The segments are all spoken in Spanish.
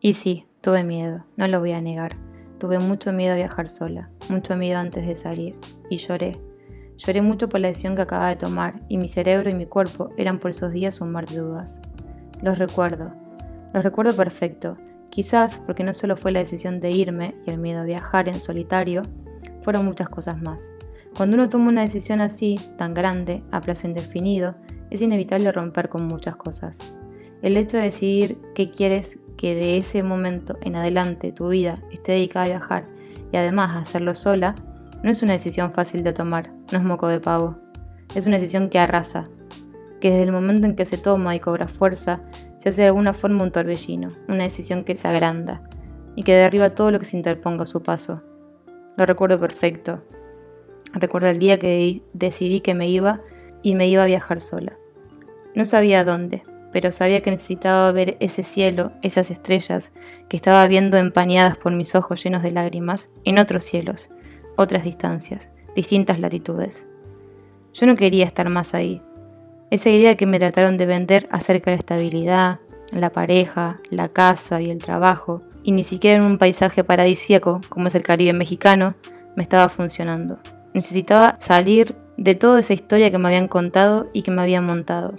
Y sí, tuve miedo, no lo voy a negar. Tuve mucho miedo a viajar sola, mucho miedo antes de salir, y lloré. Lloré mucho por la decisión que acababa de tomar, y mi cerebro y mi cuerpo eran por esos días un mar de dudas. Los recuerdo, los recuerdo perfecto, quizás porque no solo fue la decisión de irme y el miedo a viajar en solitario, fueron muchas cosas más. Cuando uno toma una decisión así, tan grande, a plazo indefinido, es inevitable romper con muchas cosas. El hecho de decidir qué quieres que de ese momento en adelante tu vida esté dedicada a viajar y además a hacerlo sola, no es una decisión fácil de tomar, no es moco de pavo. Es una decisión que arrasa, que desde el momento en que se toma y cobra fuerza, se hace de alguna forma un torbellino, una decisión que se agranda y que derriba todo lo que se interponga a su paso. Lo recuerdo perfecto. Recuerdo el día que decidí que me iba y me iba a viajar sola. No sabía dónde, pero sabía que necesitaba ver ese cielo, esas estrellas que estaba viendo empañadas por mis ojos llenos de lágrimas en otros cielos, otras distancias, distintas latitudes. Yo no quería estar más ahí. Esa idea que me trataron de vender acerca de la estabilidad, la pareja, la casa y el trabajo, y ni siquiera en un paisaje paradisíaco como es el Caribe mexicano, me estaba funcionando. Necesitaba salir de toda esa historia que me habían contado y que me habían montado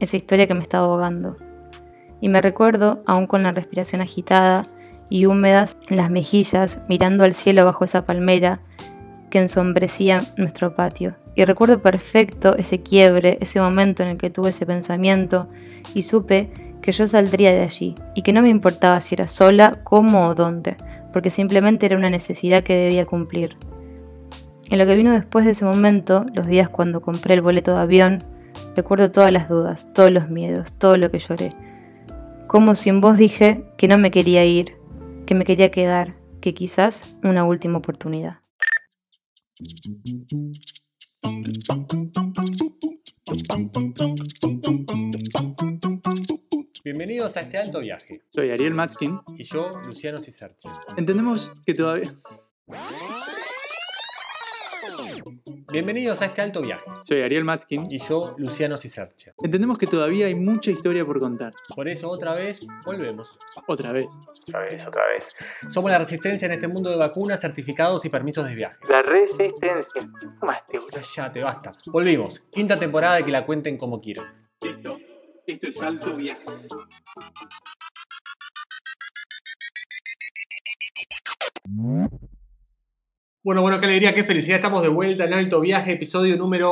esa historia que me estaba ahogando. Y me recuerdo, aún con la respiración agitada y húmedas las mejillas, mirando al cielo bajo esa palmera que ensombrecía nuestro patio. Y recuerdo perfecto ese quiebre, ese momento en el que tuve ese pensamiento y supe que yo saldría de allí y que no me importaba si era sola, cómo o dónde, porque simplemente era una necesidad que debía cumplir. En lo que vino después de ese momento, los días cuando compré el boleto de avión, Recuerdo todas las dudas, todos los miedos, todo lo que lloré. Como sin voz dije que no me quería ir, que me quería quedar, que quizás una última oportunidad. Bienvenidos a este alto viaje. Soy Ariel Matskin. Y yo, Luciano Cisarche. Entendemos que todavía... Bienvenidos a este alto viaje. Soy Ariel Matskin. Y yo, Luciano Cisercha. Entendemos que todavía hay mucha historia por contar. Por eso, otra vez, volvemos. Otra vez. Otra vez, otra vez. Somos la resistencia en este mundo de vacunas, certificados y permisos de viaje. La resistencia. Ya, te basta. Volvimos. Quinta temporada de que la cuenten como quieran. Esto, esto es alto viaje. Bueno, bueno, qué alegría, qué felicidad. Estamos de vuelta en Alto Viaje, episodio número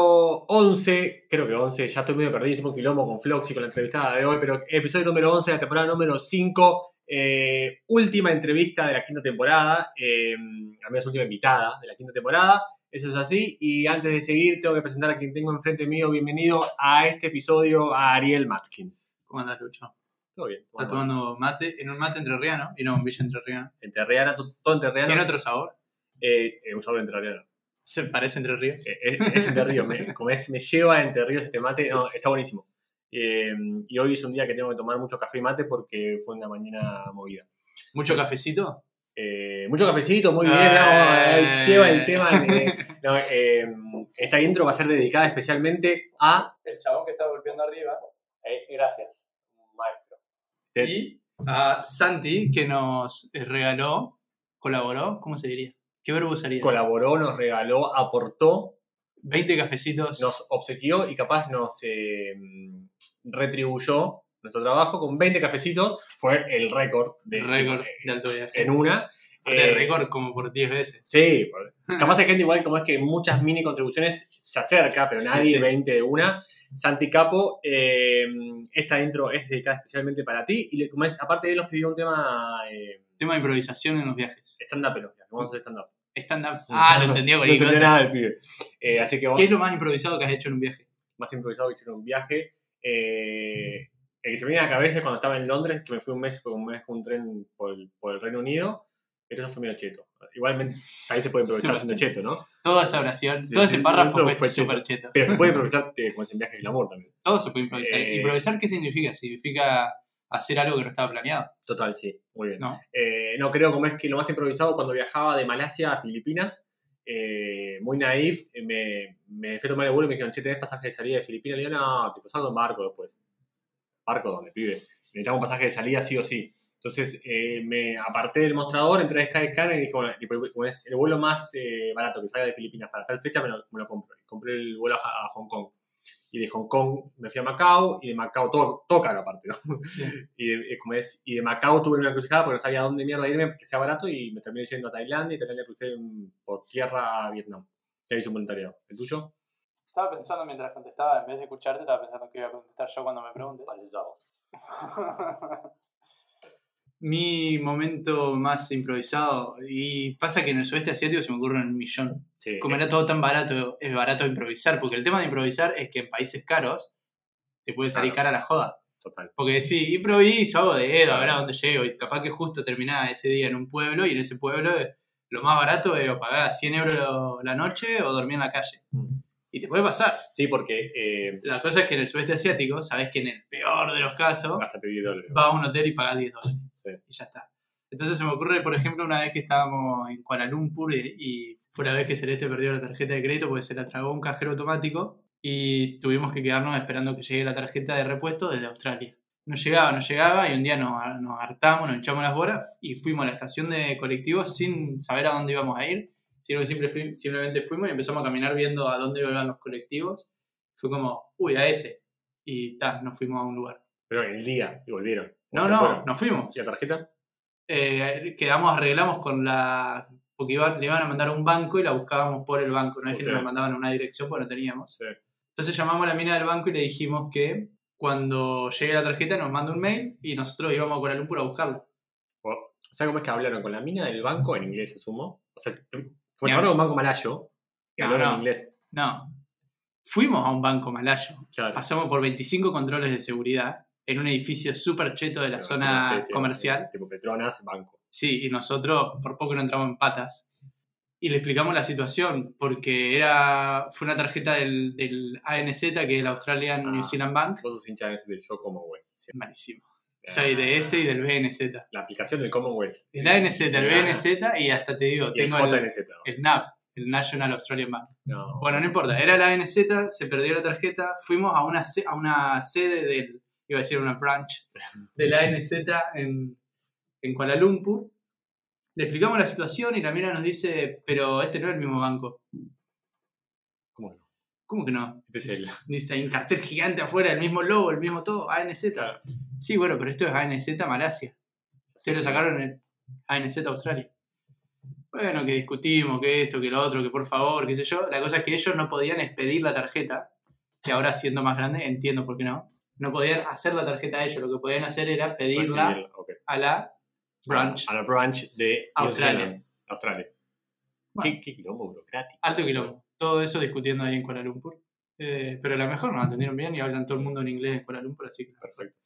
11. Creo que 11, ya estoy medio perdido, un quilombo con Floxy con la entrevistada de hoy, pero episodio número 11 de la temporada número 5. Eh, última entrevista de la quinta temporada, eh, a mí es última invitada de la quinta temporada. Eso es así. Y antes de seguir, tengo que presentar a quien tengo enfrente mío. Bienvenido a este episodio, a Ariel Matskin. ¿Cómo andas, Lucho? Todo bien. Está tomando mate, en un mate entrerriano y no un villa entrerriano. Entrerriano, todo entrerriano. ¿Tiene otro sabor? Eh, un sabor entrerriano. ¿Se parece Entre Ríos? Eh, es, Entre Ríos, me, como es, me lleva a Entre Ríos este mate, no, está buenísimo. Eh, y hoy es un día que tengo que tomar mucho café y mate porque fue una mañana movida. ¿Mucho cafecito? Eh, mucho cafecito, muy bien. lleva el tema. no, esta intro va a ser dedicada especialmente a. El chabón que está golpeando arriba. gracias, maestro. Y a Santi, que nos regaló, colaboró, ¿cómo se diría? ¿Qué verbo usarías? Colaboró, nos regaló, aportó. 20 cafecitos. Nos obsequió y capaz nos eh, retribuyó nuestro trabajo con 20 cafecitos. Fue el récord de, récord de alto viaje. En una. El eh, récord como por 10 veces. Sí, capaz hay gente igual como es que muchas mini contribuciones se acerca, pero nadie 20 de una. Santi Capo, eh, esta intro es dedicada especialmente para ti y como es, aparte de él nos pidió un tema... tema de improvisación en los viajes. Stand-up en los viajes, vamos a hacer stand-up. Stand-up. Ah, lo entendió con No nada el pibe. Eh, así que ¿Qué es lo más improvisado que has hecho en un viaje? Más improvisado que he hecho en un viaje. Eh, el que se me viene a la cabeza es cuando estaba en Londres, que me fui un mes, un mes con un tren por el, por el Reino Unido, pero eso fue medio cheto. Igualmente, ahí se puede improvisar haciendo cheto, ¿no? Toda esa oración, todo ese párrafo fue, súper cheto. Pero se puede improvisar eh, como es en viaje del amor también. Todo se puede improvisar. ¿Improvisar qué significa? Significa hacer algo que no estaba planeado. Total, sí, muy bien. No, no creo como es que lo más improvisado cuando viajaba de Malasia a Filipinas, eh, muy naif, eh, me, me fui a tomar el vuelo y me dijeron, che, ¿tenés pasaje de salida de Filipinas? Le digo, no, tipo, salgo en barco después. ¿Barco donde, pibe? Necesitamos un pasaje de salida sí o sí. Entonces eh, me aparté del mostrador, entré a Skyscanner y dije, bueno, tipo, como es el vuelo más eh, barato que salga de Filipinas para tal fecha, me lo, me lo compro. Y compré el vuelo a, a Hong Kong. Y de Hong Kong me fui a Macao y de Macao todo, todo caro aparte, ¿no? Sí. Y de, eh, como es, y de Macao tuve una crucijada porque no sabía dónde mierda irme, que sea barato, y me terminé yendo a Tailandia y Tailandia crucé por tierra a Vietnam. Ya hice un voluntariado. ¿El tuyo? Estaba pensando mientras contestaba, en vez de escucharte, estaba pensando que iba a contestar yo cuando me preguntes. Mi momento más improvisado, y pasa que en el sudeste asiático se me ocurren un millón. Sí. Como era todo tan barato, es barato improvisar, porque el tema de improvisar es que en países caros te puede salir Claro. cara la joda. Total. Porque sí, improviso, hago de dedo, a ver a dónde llego, y capaz que justo terminaba ese día en un pueblo, y en ese pueblo eh, lo más barato es o pagar 100 euros la noche o dormir en la calle. Mm. Y te puede pasar. Sí, porque eh, La cosa es que en el sudeste asiático, sabes que en el peor de los casos, hasta te di dólares. vas a un hotel y pagas 10 dólares. Sí. Y ya está. Entonces se me ocurre, por ejemplo, una vez que estábamos en Kuala Lumpur y, y fue la vez que Celeste perdió la tarjeta de crédito porque se la tragó un cajero automático y tuvimos que quedarnos esperando que llegue la tarjeta de repuesto desde Australia. No llegaba, no llegaba y un día nos, nos hartamos, nos echamos las bolas y fuimos a la estación de colectivos sin saber a dónde íbamos a ir, sino que simple- simplemente fuimos y empezamos a caminar viendo a dónde iban los colectivos. Fue como, uy, a ese. Y ta, nos fuimos a un lugar. Pero el día y volvieron. ¿O No, no, fueron? nos fuimos. ¿Y la tarjeta? Eh, quedamos, arreglamos con la. Porque le iban a mandar a un banco y la buscábamos por el banco. No es que Ok. nos la mandaban a una dirección porque no teníamos. Sí. Entonces llamamos a la mina del banco y le dijimos que cuando llegue la tarjeta nos manda un mail y nosotros íbamos a Kuala Lumpur a buscarla. O, sea, ¿cómo es que hablaron con la mina del banco en inglés, asumo? O sea, como llamaron a un banco malayo y No, hablaron no. en inglés. No. Fuimos a un banco malayo. Claro. Pasamos por 25 controles de seguridad en un edificio súper cheto de la zona sí, sí, comercial. Tipo Petronas, banco. Sí, y nosotros por poco no entramos en patas. Y le explicamos la situación, porque era, fue una tarjeta del, del ANZ, que es el Australian Ah. New Zealand Bank. Vos sos hincha del Commonwealth. Sí. Malísimo. Soy de ese y del BNZ. La aplicación del Commonwealth. El ANZ, el Ah. BNZ y hasta te digo, el tengo el, JNZ. ¿no? el NAB, el National Australian Bank. No. Bueno, no importa, era la ANZ, se perdió la tarjeta, fuimos a una, a una sede del, iba a decir una branch, de la ANZ en, en Kuala Lumpur. Le explicamos la situación y la mina nos dice, pero este no es el mismo banco. ¿Cómo no? ¿Cómo que no? Este es el. Dice, hay un cartel gigante afuera, el mismo logo, el mismo todo, ANZ. Claro. Sí, bueno, pero esto es ANZ Malasia. Se lo sacaron en ANZ Australia. Bueno, que discutimos, que esto, que lo otro, que por favor, qué sé yo. La cosa es que ellos no podían expedir la tarjeta, que ahora siendo más grande, entiendo por qué no. No podían hacer la tarjeta a ellos, lo que podían hacer era pedirla a la branch. A la branch de Australia. Australia. Bueno. ¿Qué, qué quilombo burocrático. Alto quilombo. Todo eso discutiendo ahí en Kuala Lumpur. Eh, pero a lo mejor nos atendieron bien y hablan todo el mundo en inglés en Kuala Lumpur, así que Perfecto.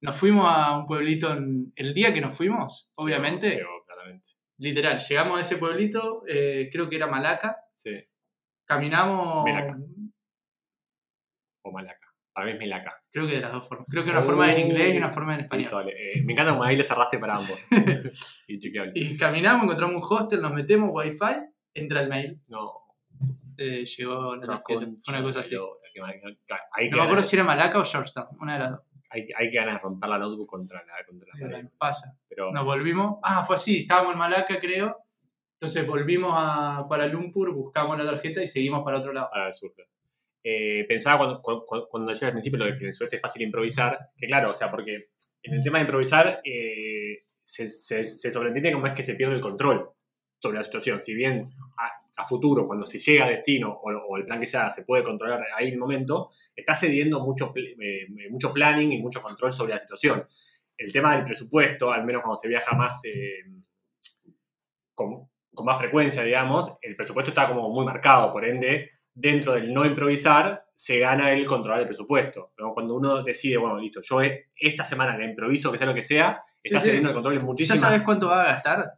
Nos fuimos a un pueblito en- el día que nos fuimos, obviamente. Claramente. Literal, llegamos a ese pueblito, eh, creo que era Malaca. Sí. Caminamos. O Malaca. Para mí es. Creo que de las dos formas. Creo que una forma en inglés y una forma en español. Eh, me encanta como ahí le cerraste para ambos. Inchequeable. Y caminamos, encontramos un hostel, nos metemos wifi, entra el mail, No. eh, llegó la no, tarjeta. concha Fue una cosa así. Hay No me acuerdo si era Malaca o Georgetown, una de las dos. hay, hay que ganas de romper la notebook contra la, contra la pared. pasa. Pero Nos volvimos. Ah, fue así, estábamos en Malaca, creo. Entonces volvimos a Kuala Lumpur, buscamos la tarjeta y seguimos para otro lado. para el sur. Eh, pensaba cuando, cuando, cuando decía al principio lo de que sudeste es fácil improvisar, que claro, o sea, porque en el tema de improvisar eh, se, se, sobreentiende como es que se pierde el control sobre la situación. Si bien a, futuro, cuando se llega a destino o, el plan que sea se puede controlar ahí en el momento, está cediendo mucho, eh, mucho planning y mucho control sobre la situación. El tema del presupuesto, al menos cuando se viaja más con, con más frecuencia, digamos, el presupuesto está como muy marcado, por ende, dentro del no improvisar, se gana el controlar el presupuesto. ¿no? Cuando uno decide, bueno, listo, yo e- esta semana la improviso, que sea lo que sea, Sí, está sí. el control ¿Ya muchísimas... sabes cuánto va a gastar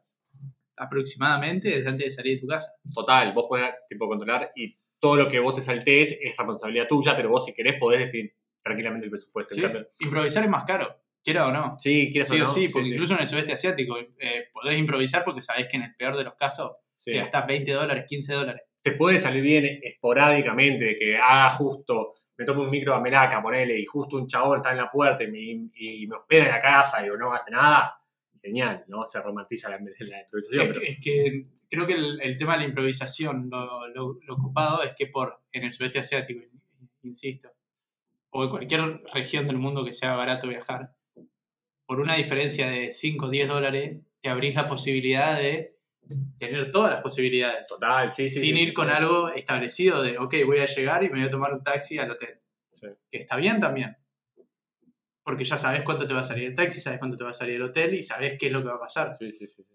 aproximadamente desde antes de salir de tu casa? Total, vos podés tipo, controlar y todo lo que vos te saltees es responsabilidad tuya, pero vos si querés podés definir tranquilamente el presupuesto. Sí, Improvisar es más caro, quiera o no. sí, quieres Sí o no, sí, porque incluso en el sudeste asiático eh, podés improvisar porque sabés que en el peor de los casos sí. te gastás 20 dólares, 15 dólares. Te puede salir bien esporádicamente, de que haga justo, me tomo un micro a Melaca, ponele, y justo un chabón está en la puerta y me, y me hospeda en la casa y no hace nada, genial, ¿no? Se romantiza la, la improvisación. Es, pero- que, es que creo que el, el tema de la improvisación, lo, lo- lo ocupado es que por en el sudeste asiático, insisto, o en cualquier región del mundo que sea barato viajar, por una diferencia de 5 o 10 dólares, te abrís la posibilidad de tener todas las posibilidades. Total, sí, sí. sin sí, ir sí, con sí. algo establecido de, ok, voy a llegar y me voy a tomar un taxi al hotel. Que está bien también. Porque ya sabes cuánto te va a salir el taxi, sabes cuánto te va a salir el hotel y sabes qué es lo que va a pasar.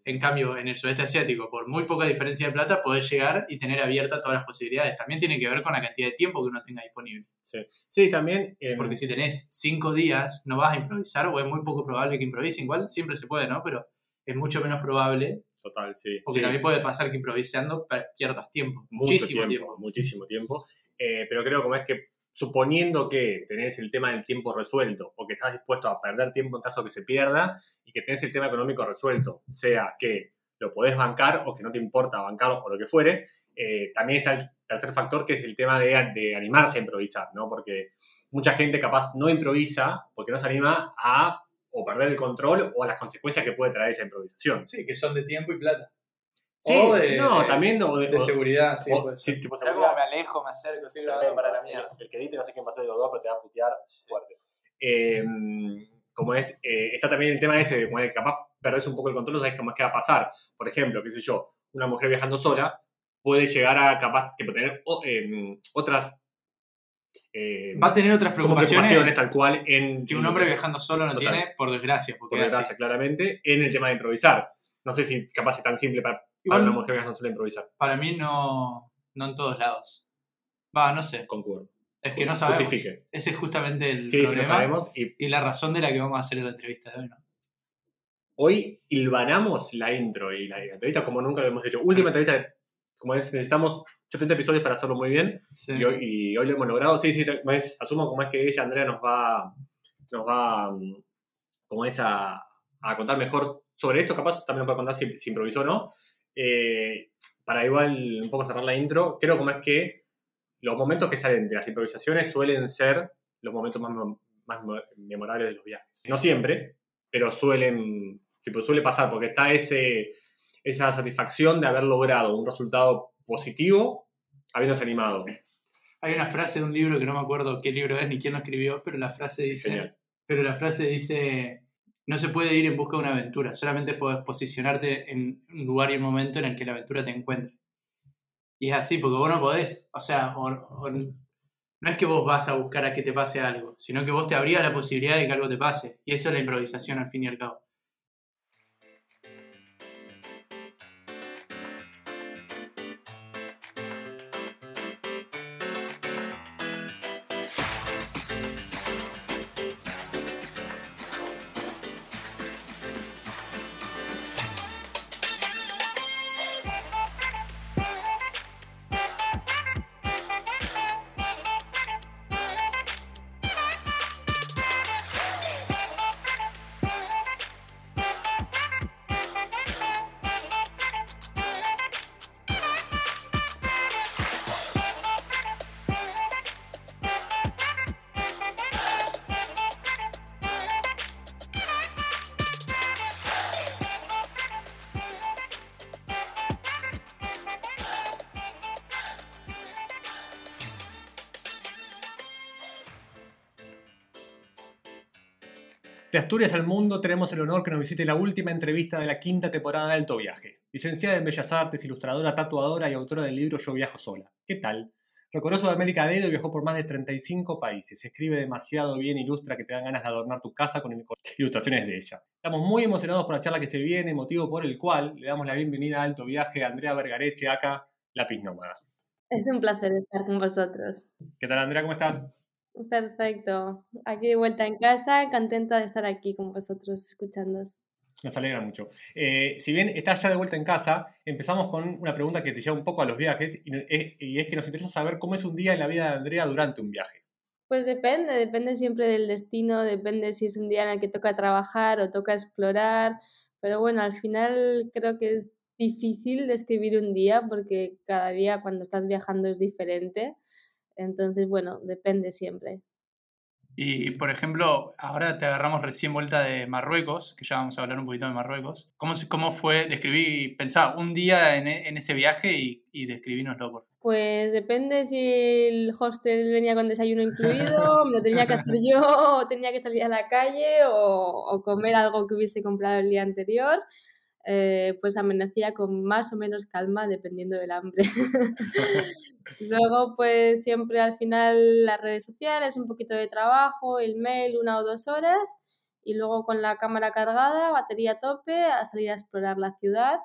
En cambio, en el sudeste asiático, por muy poca diferencia de plata, podés llegar y tener abiertas todas las posibilidades. También tiene que ver con la cantidad de tiempo que uno tenga disponible. Sí, Sí, también. eh, Porque si tenés cinco días, no vas a improvisar, o es muy poco probable que improvise. Igual siempre se puede, ¿no? Pero es mucho menos probable, Total, sí. porque sí. también puede pasar que improvisando pierdas tiempo. Mucho muchísimo tiempo, tiempo. Muchísimo tiempo. Eh, pero creo como es que suponiendo que tenés el tema del tiempo resuelto o que estás dispuesto a perder tiempo en caso de que se pierda y que tenés el tema económico resuelto, sea que lo podés bancar o que no te importa bancarlo o lo que fuere, eh, también está el tercer factor que es el tema de, de animarse a improvisar, ¿no? Porque mucha gente capaz no improvisa porque no se anima a o perder el control o a las consecuencias que puede traer esa improvisación. Sí, que son de tiempo y plata. Sí, O de- no, de- también de, De o- seguridad, sí. o- tipo seguridad. me alejo, me acerco, estoy grabando para la mierda. El, el que edite no sé quién va a ser de los dos, pero te va a putear fuerte. Eh, como es, eh, está también el tema ese de como que capaz perdés un poco el control, no sabes cómo es que va a pasar. Por ejemplo, qué sé yo, una mujer viajando sola puede llegar a capaz tipo, tener o- em, otras eh, Va a tener otras preocupaciones, preocupaciones tal cual en que un hombre viajando solo no Total. tiene, por desgracia. Porque por desgracia, claramente, en el tema de improvisar. No sé si capaz es tan simple para, para Igual, una mujer viajando sola improvisar. para mí no, no en todos lados. Va, no sé. Concuerdo. Es que no sabemos. Justifique. Ese es justamente el Sí, problema lo sabemos. Y y la razón de la que vamos a hacer la entrevista de hoy, ¿no? Hoy hilvanamos la intro y la, la entrevista como nunca lo hemos hecho. Última entrevista, como es, necesitamos 70 episodios para hacerlo muy bien Sí. y, hoy, y hoy lo hemos logrado. Sí, sí, es, asumo como es que ella, Andrea, nos va, nos va mm, como es a, a contar mejor sobre esto. Capaz también nos puede contar si, si improvisó o no. Eh, para igual un poco cerrar la intro, creo como es que los momentos que salen de las improvisaciones suelen ser los momentos más, más mo- memorables de los viajes. No siempre, pero suelen, tipo, suele pasar porque está ese, esa satisfacción de haber logrado un resultado positivo habiéndose animado. Hay una frase de un libro que no me acuerdo qué libro es ni quién lo escribió, pero la frase dice. Genial. Pero la frase dice. No se puede ir en busca de una aventura, solamente puedes posicionarte en un lugar y un momento en el que la aventura te encuentre. Y es así, porque vos no podés, o sea, o- o- no es que vos vas a buscar a que te pase algo, sino que vos te abrías la posibilidad de que algo te pase. Y eso es la improvisación al fin y al cabo. Asturias al Mundo tenemos el honor que nos visite la última entrevista de la quinta temporada de Alto Viaje. Licenciada en Bellas Artes, ilustradora, tatuadora y autora del libro Yo Viajo Sola. ¿Qué tal? Recorrió Sudamérica dedo y viajó por más de 35 países. Escribe demasiado bien, ilustra que te dan ganas de adornar tu casa con con ilustraciones de ella. Estamos muy emocionados por la charla que se viene, motivo por el cual le damos la bienvenida a Alto Viaje a Andrea Vergareche, acá, Lápiz Nómada. Es un placer estar con vosotros. ¿Qué tal, Andrea? ¿Cómo estás? Perfecto. Aquí de vuelta en casa, contenta de estar aquí con vosotros escuchándos. Nos alegra mucho. Eh, si bien estás ya de vuelta en casa, empezamos con una pregunta que te lleva un poco a los viajes y es, y es que nos interesa saber cómo es un día en la vida de Andrea durante un viaje. Pues depende, depende siempre del destino, depende si es un día en el que toca trabajar o toca explorar, pero bueno, al final creo que es difícil describir un día porque cada día cuando estás viajando es diferente, entonces bueno, depende siempre. Y, por ejemplo, ahora te agarramos recién vuelta de Marruecos, que ya vamos a hablar un poquito de Marruecos. ¿Cómo, cómo fue? Describí, pensá, un día en, en ese viaje y, y describínoslo, por Pues depende si el hostel venía con desayuno incluido, me lo tenía que hacer yo, o tenía que salir a la calle, o, o comer algo que hubiese comprado el día anterior. Eh, pues amanecía con más o menos calma dependiendo del hambre. Luego, pues siempre al final las redes sociales, un poquito de trabajo, el mail, una o dos horas, y luego con la cámara cargada, batería a tope, a salir a explorar la ciudad.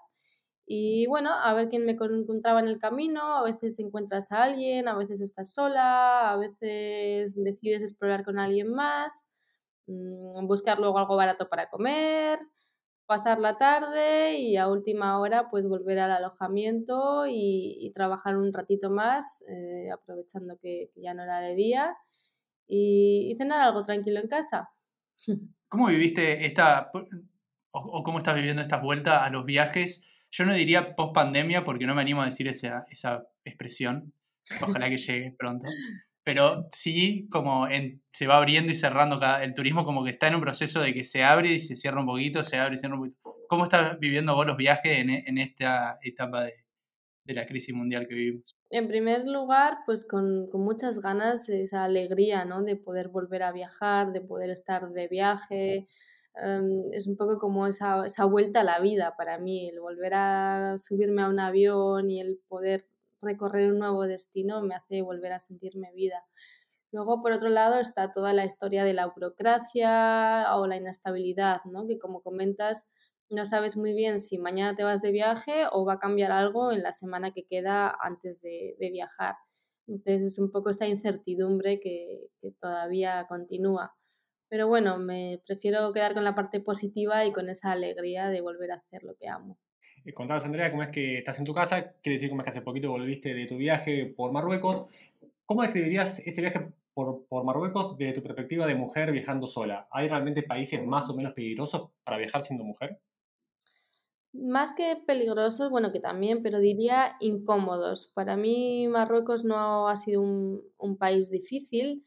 Y bueno, a ver quién me encontraba en el camino, a veces encuentras a alguien, a veces estás sola, a veces decides explorar con alguien más, mm, buscar luego algo barato para comer, pasar la tarde y a última hora pues volver al alojamiento y, trabajar un ratito más, eh, aprovechando que, ya no era de día y, cenar algo tranquilo en casa. ¿Cómo viviste esta, o, cómo estás viviendo esta vuelta a los viajes? Yo no diría post pandemia porque no me animo a decir esa, esa expresión. Ojalá que llegue pronto pero sí como se va abriendo y cerrando cada, el turismo como que está en un proceso de que se abre y se cierra un poquito, se abre y cierra un poquito. ¿Cómo estás viviendo vos los viajes en, esta etapa de, la crisis mundial que vivimos? En primer lugar, pues con, muchas ganas, esa alegría, ¿no? De poder volver a viajar, de poder estar de viaje. Em, es un poco como esa, esa vuelta a la vida para mí, el volver a subirme a un avión y el poder recorrer un nuevo destino me hace volver a sentirme vida. Luego, por otro lado, está toda la historia de la burocracia o la inestabilidad, ¿no? que como comentas, no sabes muy bien si mañana te vas de viaje o va a cambiar algo en la semana que queda antes de, viajar. Entonces es un poco esta incertidumbre que, que, todavía continúa. Pero bueno, me prefiero quedar con la parte positiva y con esa alegría de volver a hacer lo que amo. Eh, contabas, Andrea, cómo es que estás en tu casa, quiere decir cómo es que hace poquito volviste de tu viaje por Marruecos. ¿Cómo describirías ese viaje por, por, Marruecos desde tu perspectiva de mujer viajando sola? ¿Hay realmente países más o menos peligrosos para viajar siendo mujer? Más que peligrosos, bueno, que también, pero diría incómodos. Para mí Marruecos no ha sido un, un país difícil.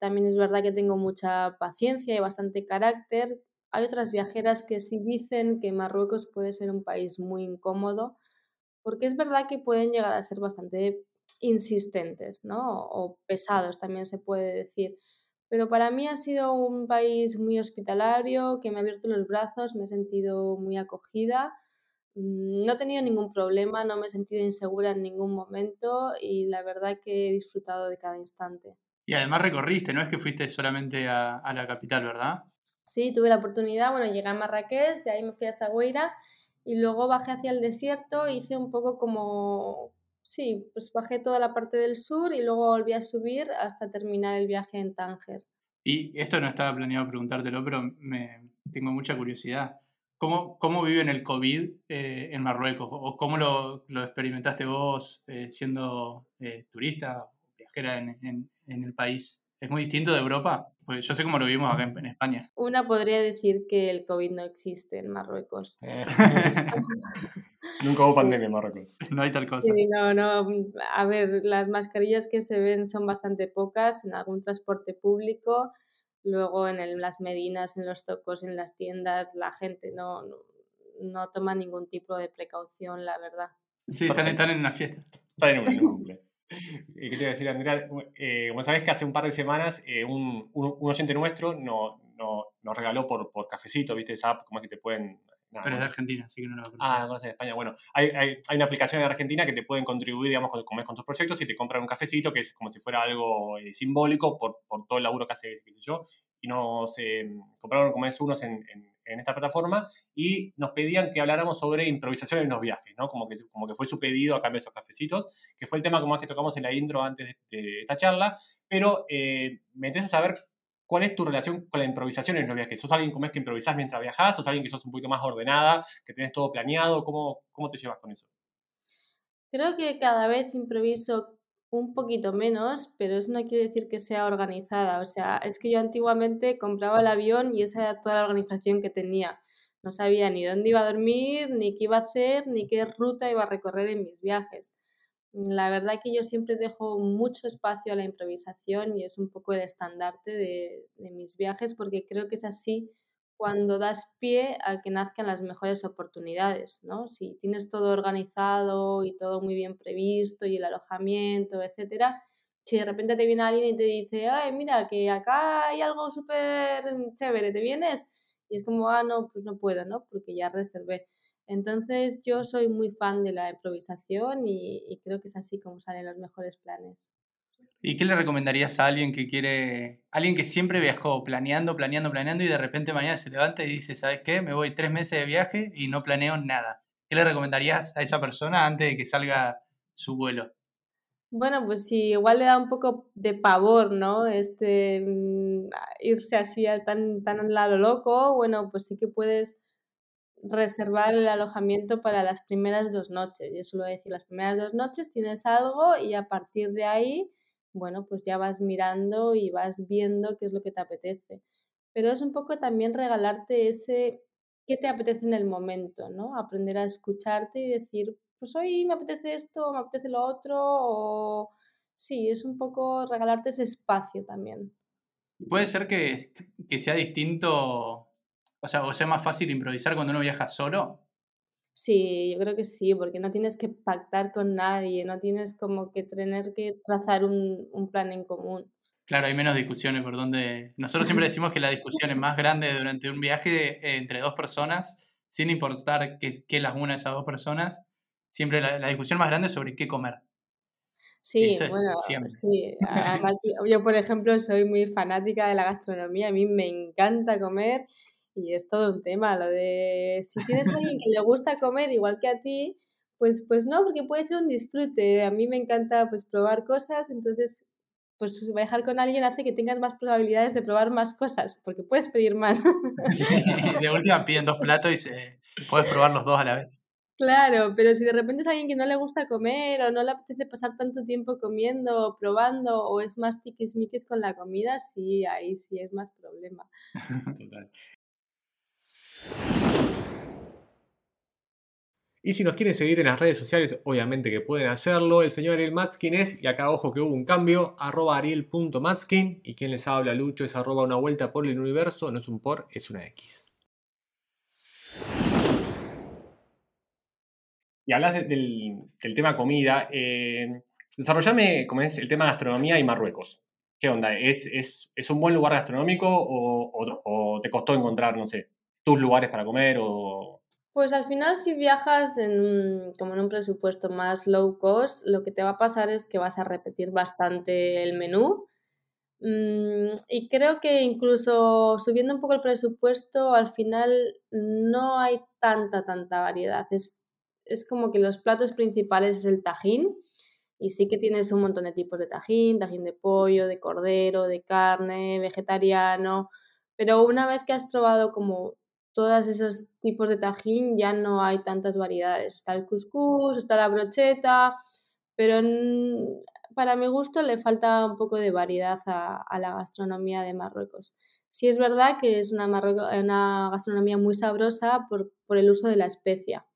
También es verdad que tengo mucha paciencia y bastante carácter, hay otras viajeras que sí dicen que Marruecos puede ser un país muy incómodo, porque es verdad que pueden llegar a ser bastante insistentes, ¿no? O pesados también se puede decir. Pero para mí ha sido un país muy hospitalario, que me ha abierto los brazos, me he sentido muy acogida, mm, no he tenido ningún problema, no me he sentido insegura en ningún momento y la verdad que he disfrutado de cada instante. Y además recorriste, no es que fuiste solamente a, a la capital, ¿verdad? Sí, tuve la oportunidad, bueno, llegué a Marrakech, de ahí me fui a Sagüeira y luego bajé hacia el desierto, hice un poco como, sí, pues bajé toda la parte del sur y luego volví a subir hasta terminar el viaje en Tánger. Y esto no estaba planeado preguntártelo, pero me tengo mucha curiosidad. ¿Cómo, cómo viven el COVID eh, en Marruecos? ¿O cómo lo, lo experimentaste vos eh, siendo eh, turista o viajera en, en el país? ¿Es muy distinto de Europa? Pues yo sé cómo lo vivimos acá en, España. Una podría decir que el COVID no existe en Marruecos. Eh. Nunca hubo pandemia en Marruecos. No hay tal cosa. Sí, no, no. A ver, las mascarillas que se ven son bastante pocas en algún transporte público. Luego en las medinas, en los tocos, en las tiendas, la gente no, no, toma ningún tipo de precaución, la verdad. Sí, están, están en una fiesta. Están en un ¿Qué te iba a decir, Andrea? Eh, como sabes que hace un par de semanas eh, un, un, oyente nuestro no, no, nos regaló por, por cafecito, ¿viste? Esa app, como es que te pueden... Pero es de Argentina, así que no lo Ah, no, es de España. Bueno, hay, hay, hay, una aplicación en Argentina que te pueden contribuir, digamos, con, con, tus proyectos y te compran un cafecito que es como si fuera algo eh, simbólico por, por todo el laburo que hace, qué sé yo. Y nos compraron, como es, unos en, en en esta plataforma y nos pedían que habláramos sobre improvisación en los viajes, ¿no? Como que, como que fue su pedido a cambio de esos cafecitos, que fue el tema como es que tocamos en la intro antes de, esta charla, pero eh, me interesa saber cuál es tu relación con la improvisación en los viajes. ¿Sos alguien como es que improvisás mientras viajás? ¿Sos alguien que sos un poquito más ordenada, que tenés todo planeado? ¿Cómo, cómo te llevas con eso? Creo que cada vez improviso un poquito menos, pero eso no quiere decir que sea organizada. O sea, es que yo antiguamente compraba el avión y esa era toda la organización que tenía. No sabía ni dónde iba a dormir, ni qué iba a hacer, ni qué ruta iba a recorrer en mis viajes. La verdad que yo siempre dejo mucho espacio a la improvisación y es un poco el estandarte de, de mis viajes porque creo que es así cuando das pie a que nazcan las mejores oportunidades, ¿no? Si tienes todo organizado y todo muy bien previsto y el alojamiento, etcétera, si de repente te viene alguien y te dice, ay, mira, que acá hay algo súper chévere, ¿te vienes? Y es como, ah, no, pues no puedo, ¿no? Porque ya reservé. Entonces yo soy muy fan de la improvisación y, y creo que es así como salen los mejores planes. ¿Y qué le recomendarías a alguien que quiere, alguien que siempre viajó planeando, planeando, planeando y de repente mañana se levanta y dice, ¿sabes qué? Me voy tres meses de viaje y no planeo nada. ¿Qué le recomendarías a esa persona antes de que salga su vuelo? Bueno, pues sí, igual le da un poco de pavor, ¿no? Este, mm, irse así tan, tan al lado loco, bueno, pues sí que puedes reservar el alojamiento para las primeras dos noches. Yo suelo decir, las primeras dos noches tienes algo y a partir de ahí bueno, pues ya vas mirando y vas viendo qué es lo que te apetece. Pero es un poco también regalarte ese qué te apetece en el momento, ¿no? Aprender a escucharte y decir, pues hoy me apetece esto, me apetece lo otro, o sí, es un poco regalarte ese espacio también. Puede ser que, que sea distinto, o sea, o sea más fácil improvisar cuando uno viaja solo, Sí, yo creo que sí, porque no tienes que pactar con nadie, no tienes como que tener que trazar un, un plan en común. Claro, hay menos discusiones por donde... Nosotros siempre decimos que la discusión es más grande durante un viaje entre dos personas, sin importar qué, qué las una esas dos personas, siempre la, la, discusión más grande es sobre qué comer. Sí, bueno, sí. Además, yo por ejemplo soy muy fanática de la gastronomía, a mí me encanta comer y es todo un tema, lo de si tienes a alguien que le gusta comer igual que a ti, pues, pues no, porque puede ser un disfrute. A mí me encanta pues probar cosas, entonces pues viajar con alguien hace que tengas más probabilidades de probar más cosas, porque puedes pedir más. Sí, de última piden dos platos y se, puedes probar los dos a la vez. Claro, pero si de repente es alguien que no le gusta comer o no le apetece pasar tanto tiempo comiendo o probando o es más tiquismiquis con la comida, sí, ahí sí es más problema. Total. Y si nos quieren seguir en las redes sociales, obviamente que pueden hacerlo. El señor Ariel Matskin es, y acá ojo que hubo un cambio, arroba ariel.matskin. Y quien les habla, Lucho, es arroba una vuelta por el universo. No es un por, es una X. Y hablas del, tema comida. Eh, desarrollame es, el tema gastronomía y Marruecos. ¿Qué onda? ¿Es, es, un buen lugar gastronómico o te costó encontrar, no sé, tus lugares para comer o pues al final si viajas en como en un presupuesto más low cost, lo que te va a pasar es que vas a repetir bastante el menú. Mm, y creo que incluso subiendo un poco el presupuesto, al final no hay tanta, tanta variedad. Es, es como que los platos principales es el tajín. Y sí que tienes un montón de tipos de tajín, tajín de pollo, de cordero, de carne, vegetariano. Pero una vez que has probado como todos esos tipos de tajín ya no hay tantas variedades. Está el couscous, está la brocheta, pero para mi gusto le falta un poco de variedad a, la gastronomía de Marruecos. Sí es verdad que es una, una gastronomía muy sabrosa por, por, el uso de la especia.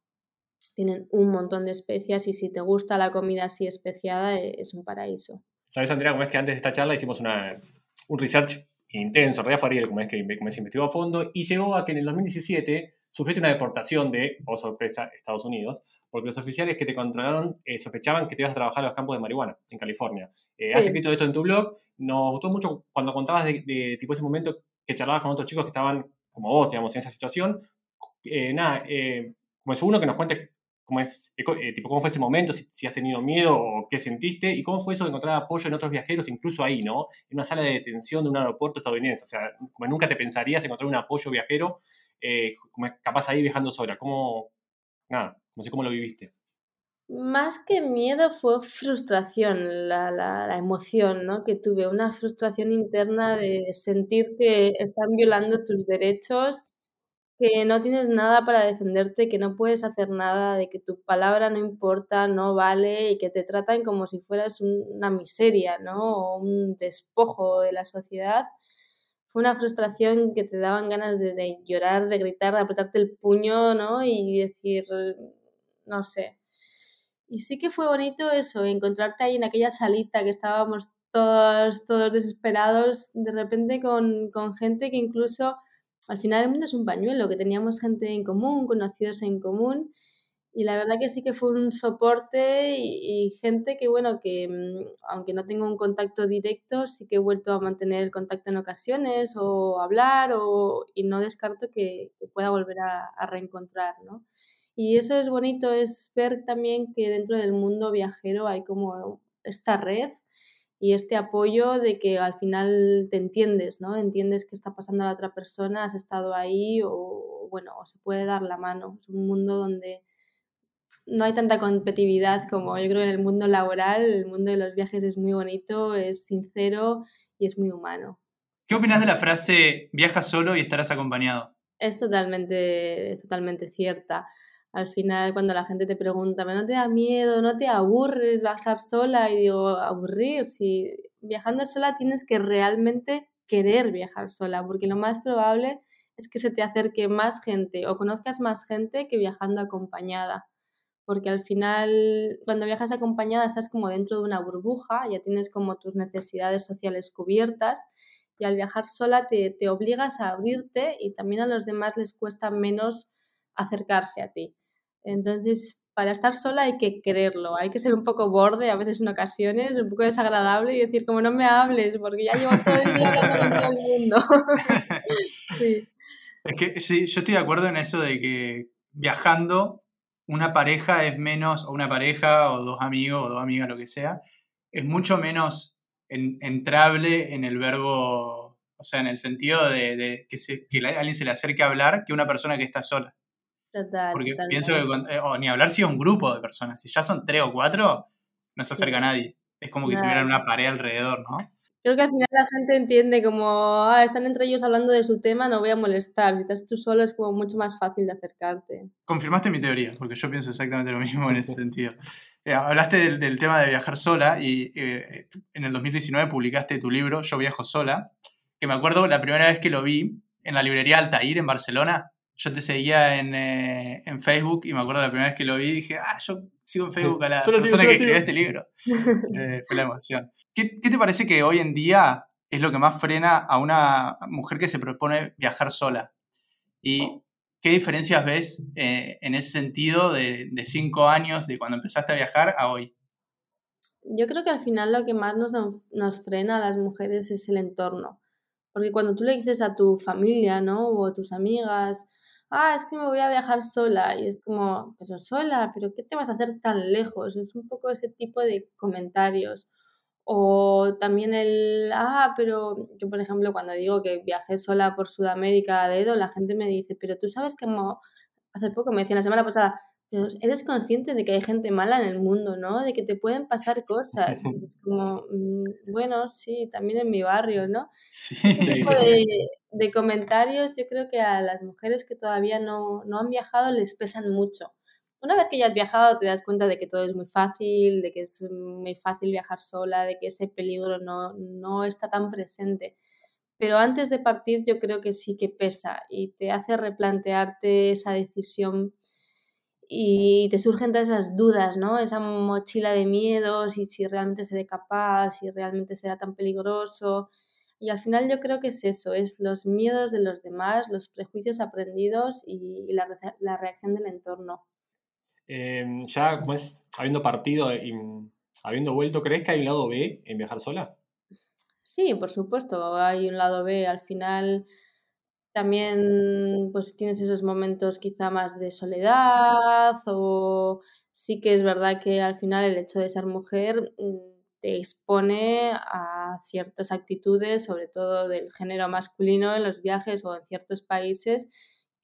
Tienen un montón de especias y si te gusta la comida así especiada e, es un paraíso. ¿Sabes, Andrea, cómo es que antes de esta charla hicimos una, un research intenso, en realidad fue como es que como se investigó a fondo, y llegó a que en el 2017 sufriste una deportación de, oh sorpresa, Estados Unidos, porque los oficiales que te controlaron eh, sospechaban que te ibas a trabajar en los campos de marihuana en California. Eh, Has escrito esto en tu blog, nos gustó mucho cuando contabas de, tipo ese momento que charlabas con otros chicos que estaban como vos, digamos, en esa situación. Eh, nada, como es uno que nos cuente cómo es, eh, tipo, cómo fue ese momento, si, has tenido miedo o qué sentiste, y cómo fue eso de encontrar apoyo en otros viajeros, incluso ahí, ¿no? En una sala de detención de un aeropuerto estadounidense. O sea, como nunca te pensarías encontrar un apoyo viajero, eh, como capaz ahí viajando sola. ¿Cómo, nada, no sé cómo lo viviste? Más que miedo fue frustración, la, la, la, emoción ¿no? que tuve, una frustración interna de sentir que están violando tus derechos que no tienes nada para defenderte, que no puedes hacer nada, de que tu palabra no importa, no vale y que te tratan como si fueras una miseria, ¿no? O un despojo de la sociedad. Fue una frustración que te daban ganas de, llorar, de gritar, de apretarte el puño, ¿no? Y decir, no sé. Y sí que fue bonito eso, encontrarte ahí en aquella salita que estábamos todos, todos desesperados, de repente con, con gente que incluso al final el mundo es un pañuelo, que teníamos gente en común, conocidos en común y la verdad que sí que fue un soporte y, gente que, bueno, que mm, aunque no tengo un contacto directo, sí que he vuelto a mantener el contacto en ocasiones o hablar o, y no descarto que, pueda volver a, a, reencontrar, ¿no? Y eso es bonito, es ver también que dentro del mundo viajero hay como esta red y este apoyo de que al final te entiendes, ¿no? Entiendes qué está pasando a la otra persona, has estado ahí o, bueno, o se puede dar la mano. Es un mundo donde no hay tanta competitividad como yo creo en el mundo laboral. El mundo de los viajes es muy bonito, es sincero y es muy humano. ¿Qué opinas de la frase viaja solo y estarás acompañado? Es totalmente, es totalmente cierta. Al final, cuando la gente te pregunta, ¿no te da miedo? ¿No te aburres viajar sola? Y digo, aburrir, si viajando sola tienes que realmente querer viajar sola, porque lo más probable es que se te acerque más gente o conozcas más gente que viajando acompañada porque al final cuando viajas acompañada estás como dentro de una burbuja, ya tienes como tus necesidades sociales cubiertas y al viajar sola te, te obligas a abrirte y también a los demás les cuesta menos acercarse a ti. Entonces, para estar sola hay que quererlo, hay que ser un poco borde a veces en ocasiones, un poco desagradable y decir como no me hables porque ya llevo todo el día hablando con todo el mundo. sí. Es que sí, yo estoy de acuerdo en eso de que viajando una pareja es menos, o una pareja, o dos amigos, o dos amigas, lo que sea, es mucho menos entrable en el verbo, o sea, en el sentido de, que, se, que, alguien se le acerque a hablar que una persona que está sola. Total, Porque pienso que, eh, o ni hablar si es un grupo de personas, si ya son tres o cuatro, no se acerca a nadie. Es como que tuvieran una pared alrededor, ¿no? Creo que al final la gente entiende como, ah, están entre ellos hablando de su tema, no voy a molestar. Si estás tú solo es como mucho más fácil de acercarte. Confirmaste mi teoría, porque yo pienso exactamente lo mismo en ese sentido. Eh, hablaste del, tema de viajar sola y eh, en el 2019 publicaste tu libro Yo viajo sola, que me acuerdo la primera vez que lo vi en la librería Altair en Barcelona. Yo te seguía en, eh, en Facebook y me acuerdo la primera vez que lo vi dije, ah, yo sigo en Facebook a la persona que escribió este libro. Eh, fue la emoción. ¿Qué, ¿Qué, te parece que hoy en día es lo que más frena a una mujer que se propone viajar sola? ¿Y qué diferencias ves eh, en ese sentido de, de, cinco años de cuando empezaste a viajar a hoy? Yo creo que al final lo que más nos, nos frena a las mujeres es el entorno. Porque cuando tú le dices a tu familia, ¿no? O a tus amigas, ah, es que me voy a viajar sola. Y es como, pero sola, pero ¿qué te vas a hacer tan lejos? Es un poco ese tipo de comentarios. O también el, ah, pero yo, por ejemplo, cuando digo que viajé sola por Sudamérica a dedo, la gente me dice, pero tú sabes que hace poco me decía la semana pasada, eres consciente de que hay gente mala en el mundo, ¿no? De que te pueden pasar cosas. es como, mm, bueno, sí, también en mi barrio, ¿no? Sí. Este tipo de, comentarios yo creo que a las mujeres que todavía no, no han viajado les pesan mucho. Una vez que ya has viajado te das cuenta de que todo es muy fácil, de que es muy fácil viajar sola, de que ese peligro no, no está tan presente. Pero antes de partir yo creo que sí que pesa y te hace replantearte esa decisión y te surgen todas esas dudas, ¿no? Esa mochila de miedos y si realmente seré capaz, si realmente será tan peligroso. Y al final yo creo que es eso, es los miedos de los demás, los prejuicios aprendidos y la, la reacción del entorno. Em, ya, como es, habiendo partido y habiendo vuelto, ¿crees que hay un lado B en viajar sola? Sí, por supuesto, hay un lado B. Al final también pues tienes esos momentos quizá más de soledad o sí que es verdad que al final el hecho de ser mujer mm, te expone a ciertas actitudes, sobre todo del género masculino en los viajes o en ciertos países,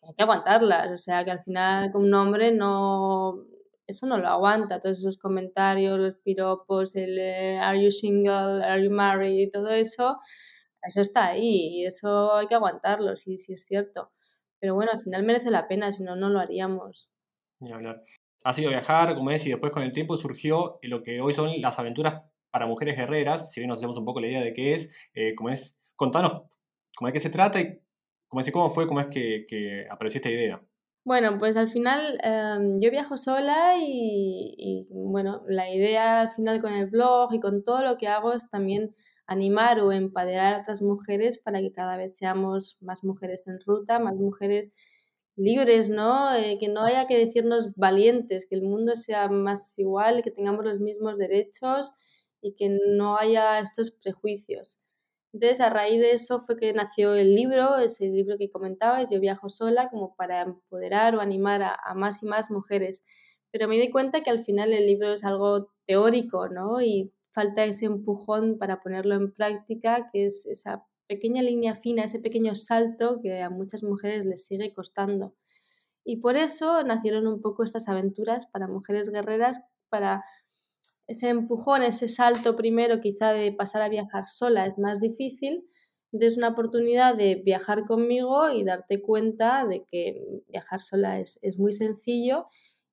que hay que aguantarlas. O sea que al final con un hombre no eso no lo aguanta, todos esos comentarios, los piropos, el eh, are you single, are you married, todo eso eso está ahí y eso hay que aguantarlo, sí, sí es cierto. Pero bueno, al final merece la pena, si no, no lo haríamos. Ni hablar. Ha sido viajar, como es, y después con el tiempo surgió lo que hoy son las aventuras para mujeres guerreras, si bien nos hacemos un poco la idea de qué es, eh, es, contanos cómo es que se trata y cómo, es, cómo fue, cómo es que, que apareció esta idea. Bueno, pues al final em, yo viajo sola y, y, bueno, la idea al final con el blog y con todo lo que hago es también animar o empoderar a otras mujeres para que cada vez seamos más mujeres en ruta, más mujeres libres, ¿no? Eh, que no haya que decirnos valientes, que el mundo sea más igual, que tengamos los mismos derechos y que no haya estos prejuicios. Entonces, a raíz de eso fue que nació el libro, ese libro que comentabais, Yo viajo sola, como para empoderar o animar a, a más y más mujeres. Pero me di cuenta que al final el libro es algo teórico, ¿no? Y falta ese empujón para ponerlo en práctica, que es esa pequeña línea fina, ese pequeño salto que a muchas mujeres les sigue costando. Y por eso nacieron un poco estas aventuras para mujeres guerreras, para ese empujón, ese salto primero quizá de pasar a viajar sola es más difícil, es una oportunidad de viajar conmigo y darte cuenta de que viajar sola es, es muy sencillo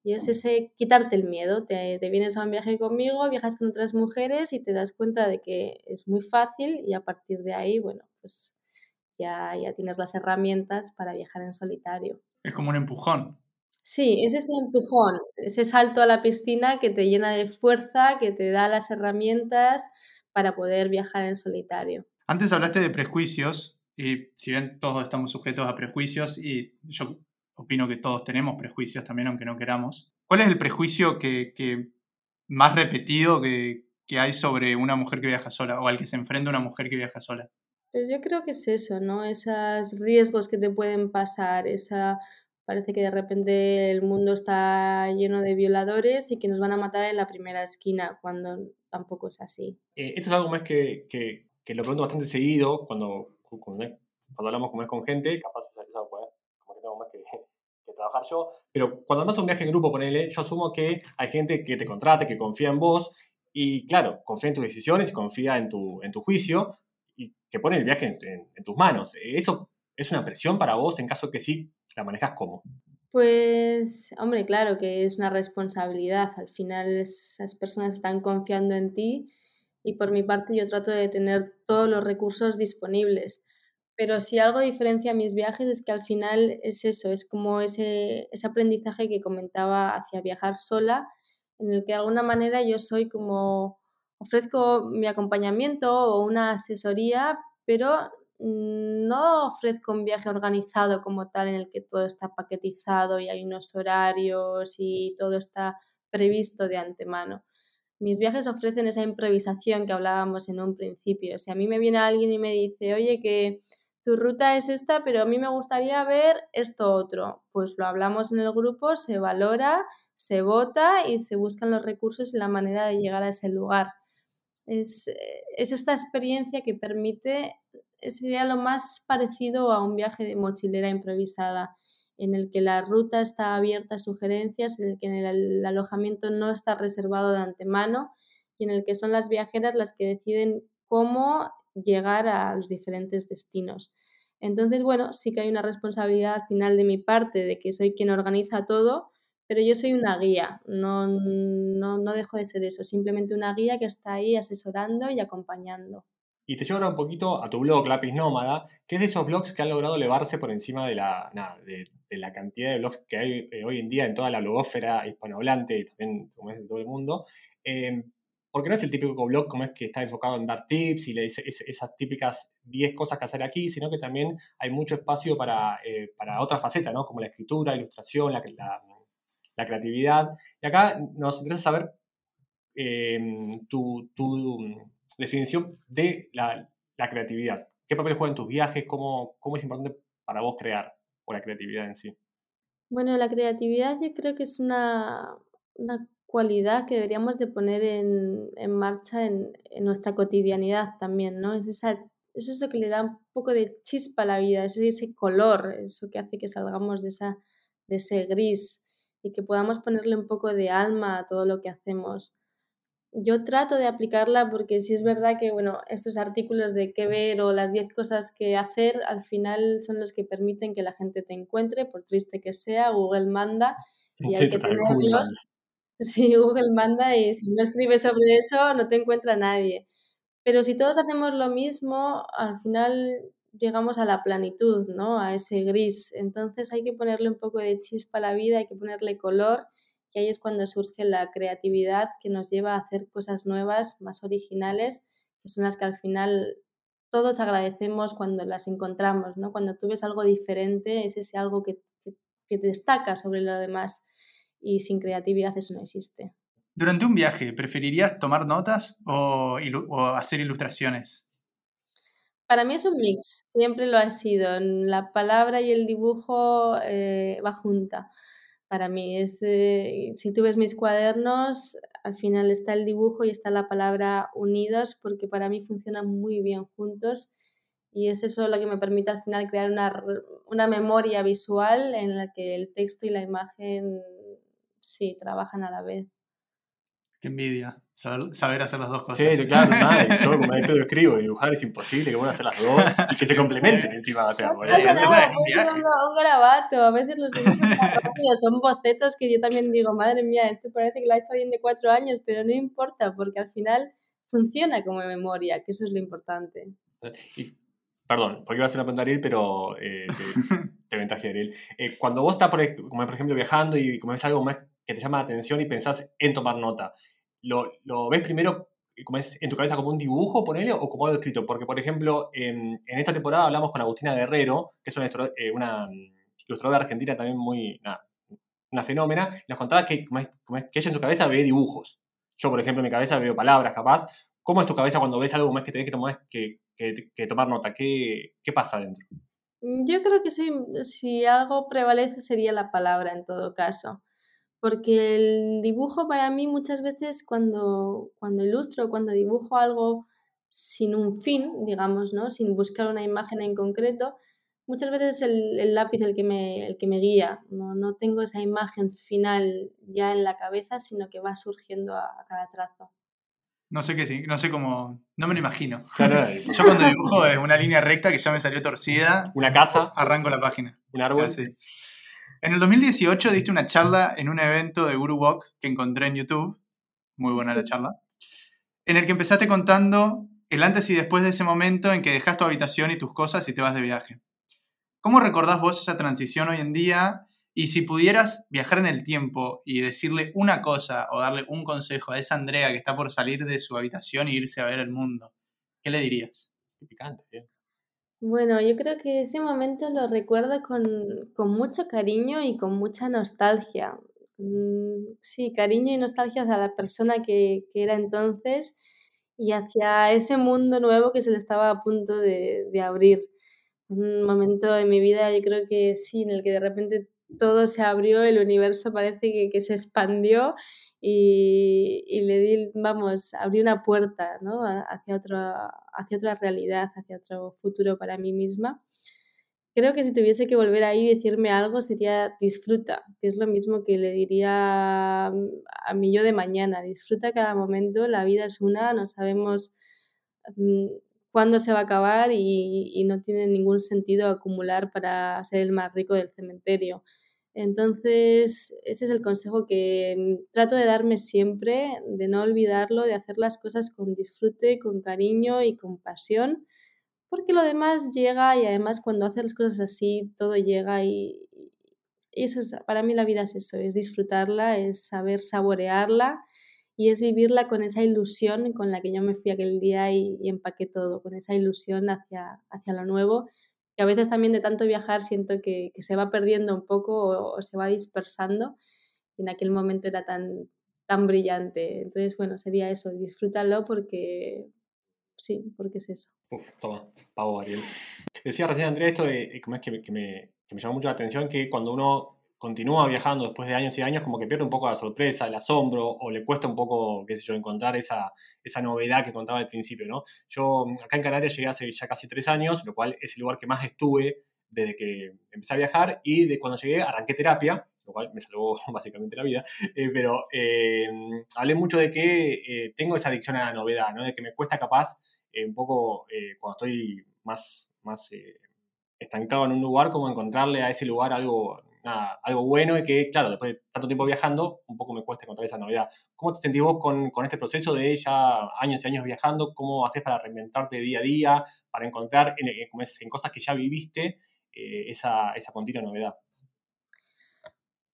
y es ese quitarte el miedo. Te, te, vienes a un viaje conmigo, viajas con otras mujeres y te das cuenta de que es muy fácil y a partir de ahí, bueno, pues ya, ya tienes las herramientas para viajar en solitario. Es como un empujón. Sí, es ese empujón, ese salto a la piscina que te llena de fuerza, que te da las herramientas para poder viajar en solitario. Antes hablaste de prejuicios y si bien todos estamos sujetos a prejuicios y yo opino que todos tenemos prejuicios también, aunque no queramos. ¿Cuál es el prejuicio que, que más repetido que, que, hay sobre una mujer que viaja sola o al que se enfrenta una mujer que viaja sola? Pues yo creo que es eso, ¿no? Esos riesgos que te pueden pasar, esa... Parece que de repente el mundo está lleno de violadores y que nos van a matar en la primera esquina, cuando tampoco es así. Eh, esto es algo más que, que, que, lo pregunto bastante seguido cuando, cuando, cuando hablamos con, con gente, capaz trabajar yo, pero cuando además un viaje en grupo, ponele, yo asumo que hay gente que te contrata, que confía en vos, y claro, confía en tus decisiones, confía en tu, en tu juicio, y que pone el viaje en, en, tus manos. ¿Eso es una presión para vos en caso que sí la manejas como? Pues, hombre, claro que es una responsabilidad. Al final esas personas están confiando en ti y por mi parte yo trato de tener todos los recursos disponibles. Pero si algo diferencia mis viajes es que al final es eso, es como ese, ese aprendizaje que comentaba hacia viajar sola, en el que de alguna manera yo soy como, ofrezco mi acompañamiento o una asesoría, pero no ofrezco un viaje organizado como tal en el que todo está paquetizado y hay unos horarios y todo está previsto de antemano. Mis viajes ofrecen esa improvisación que hablábamos en un principio. Si a mí me viene alguien y me dice, oye, que tu ruta es esta, pero a mí me gustaría ver esto otro. Pues lo hablamos en el grupo, se valora, se vota y se buscan los recursos y la manera de llegar a ese lugar. Es, es esta experiencia que permite, sería lo más parecido a un viaje de mochilera improvisada, en el que la ruta está abierta a sugerencias, en el que el alojamiento no está reservado de antemano y en el que son las viajeras las que deciden cómo llegar a los diferentes destinos. Entonces, bueno, sí que hay una responsabilidad final de mi parte de que soy quien organiza todo, pero yo soy una guía, no, no, no dejo de ser eso, simplemente una guía que está ahí asesorando y acompañando. Y te llevo ahora un poquito a tu blog, Lápiz Nómada, que es de esos blogs que han logrado elevarse por encima de la, nada, de, la cantidad de blogs que hay eh, hoy en día en toda la blogósfera hispanohablante y también como es de todo el mundo. Eh, porque no es el típico blog como es que está enfocado en dar tips y le dice esas típicas 10 cosas que hacer aquí, sino que también hay mucho espacio para, eh, para otra faceta, ¿no? Como la escritura, la ilustración, la, la, la creatividad. Y acá nos interesa saber eh, tu, tu, definición de la, la, creatividad. ¿Qué papel juega en tus viajes? ¿Cómo, ¿Cómo es importante para vos crear o la creatividad en sí? Bueno, la creatividad yo creo que es una, una cualidad que deberíamos de poner en, en marcha en, en, nuestra cotidianidad también, ¿no? Es, esa, es eso que le da un poco de chispa a la vida, es ese color, eso que hace que salgamos de, esa, de ese gris y que podamos ponerle un poco de alma a todo lo que hacemos. Yo trato de aplicarla porque sí es verdad que, bueno, estos artículos de qué ver o las 10 cosas que hacer al final son los que permiten que la gente te encuentre, por triste que sea, Google manda y hay que tenerlos. Si Google manda y si no escribes sobre eso no te encuentra nadie. Pero si todos hacemos lo mismo, al final llegamos a la planitud, ¿no? A ese gris. Entonces hay que ponerle un poco de chispa a la vida, hay que ponerle color, que ahí es cuando surge la creatividad que nos lleva a hacer cosas nuevas, más originales, que son las que al final todos agradecemos cuando las encontramos, ¿no? Cuando tú ves algo diferente, es ese algo que, que, destaca sobre lo demás y sin creatividad eso no existe. Durante un viaje, ¿preferirías tomar notas o, hacer ilustraciones? Para mí es un mix, siempre lo ha sido. La palabra y el dibujo eh, va junta. Para mí es, eh, si tú ves mis cuadernos, al final está el dibujo y está la palabra unidos porque para mí funcionan muy bien juntos y es eso lo que me permite al final crear una, una memoria visual en la que el texto y la imagen sí trabajan a la vez. Qué envidia. Saber, saber, hacer las dos cosas. Sí, claro, nada. Yo como maestro escribo y dibujar es imposible, que a hacer las dos y que se complementen encima. O sea, no, no, un, un garabato, a veces los dibujos son bocetos que yo también digo, madre mía, esto parece que lo ha hecho alguien de cuatro años, pero no importa, porque al final funciona como memoria, que eso es lo importante. perdón, porque iba a hacer una pregunta Ariel, pero eh, te, te Ariel. Eh, cuando vos estás, por, como por ejemplo, viajando y como es algo más que te llama la atención y pensás en tomar nota, ¿lo, lo ves primero como es en tu cabeza como un dibujo, ponele, o como algo escrito? Porque, por ejemplo, en, esta temporada hablamos con Agustina Guerrero, que es una, eh, una ilustradora argentina también muy, una fenómena, y nos contaba que, que ella en su cabeza ve dibujos. Yo, por ejemplo, en mi cabeza veo palabras, capaz. ¿Cómo es tu cabeza cuando ves algo más que tenés que tomar, que, que, tomar nota? ¿Qué, ¿Qué, pasa dentro? Mm, yo creo que sí, si algo prevalece sería la palabra en todo caso. Porque el dibujo para mí muchas veces cuando, cuando ilustro, cuando dibujo algo sin un fin, digamos, ¿no? sin buscar una imagen en concreto, muchas veces es el, lápiz el que me, el que me guía. No, no, tengo esa imagen final ya en la cabeza, sino que va surgiendo a, cada trazo. No sé qué sí, no sé cómo. No me lo imagino. Yo cuando dibujo es una línea recta que ya me salió torcida. Una casa. Arranco la página. Un árbol. En el 2018 diste una charla en un evento de Guru Walk que encontré en YouTube. Muy buena la charla. En el que empezaste contando el antes y después de ese momento en que dejas tu habitación y tus cosas y te vas de viaje. ¿Cómo recordás vos esa transición hoy en día? Y si pudieras viajar en el tiempo y decirle una cosa o darle un consejo a esa Andrea que está por salir de su habitación e irse a ver el mundo, ¿qué le dirías? Qué picante, ¿eh? Bueno, yo creo que ese momento lo recuerdo con, con mucho cariño y con mucha nostalgia. Mm, sí, cariño y nostalgia hacia la persona que, que era entonces y hacia ese mundo nuevo que se le estaba a punto de, de abrir un momento de mi vida, yo creo que sí, en el que de repente todo se abrió, el universo parece que, que se expandió y, y, le di, vamos, abrí una puerta ¿no? hacia, otra, hacia otra realidad, hacia otro futuro para mí misma. Creo que si tuviese que volver ahí y decirme algo sería disfruta, que es lo mismo que le diría a mi yo de mañana, disfruta cada momento, la vida es una, no sabemos mm, cuándo se va a acabar y, no tiene ningún sentido acumular para ser el más rico del cementerio. Entonces, ese es el consejo que trato de darme siempre, de no olvidarlo, de hacer las cosas con disfrute, con cariño y con pasión, porque lo demás llega y además cuando haces las cosas así, todo llega y, eso es, para mí la vida es eso, es disfrutarla, es saber saborearla y es vivirla con esa ilusión con la que yo me fui aquel día y, empaqué todo, con esa ilusión hacia, hacia lo nuevo, que a veces también de tanto viajar siento que, se va perdiendo un poco o, se va dispersando y en aquel momento era tan, tan brillante. Entonces, bueno, sería eso, disfrútalo porque sí, porque es eso. Uf, toma, pavo Ariel. Decía recién Andrea esto de, es que, que, me, que me llamó mucho la atención que cuando uno continúa viajando después de años y años, como que pierde un poco la sorpresa, el asombro, o le cuesta un poco, qué sé yo, encontrar esa, esa novedad que contaba al principio, ¿no? Yo acá en Canarias llegué hace ya casi tres años, lo cual es el lugar que más estuve desde que empecé a viajar, y de cuando llegué arranqué terapia, lo cual me salvó básicamente la vida, eh, pero eh, hablé mucho de que eh, tengo esa adicción a la novedad, ¿no? De que me cuesta capaz un poco cuando estoy más, más estancado en un lugar, como encontrarle a ese lugar algo nada, algo bueno y que, claro, después de tanto tiempo viajando, un poco me cuesta encontrar esa novedad. ¿Cómo te sentís vos con, con este proceso de ya años y años viajando? ¿Cómo haces para reinventarte día a día, para encontrar en, en cosas que ya viviste eh, esa, esa continua novedad?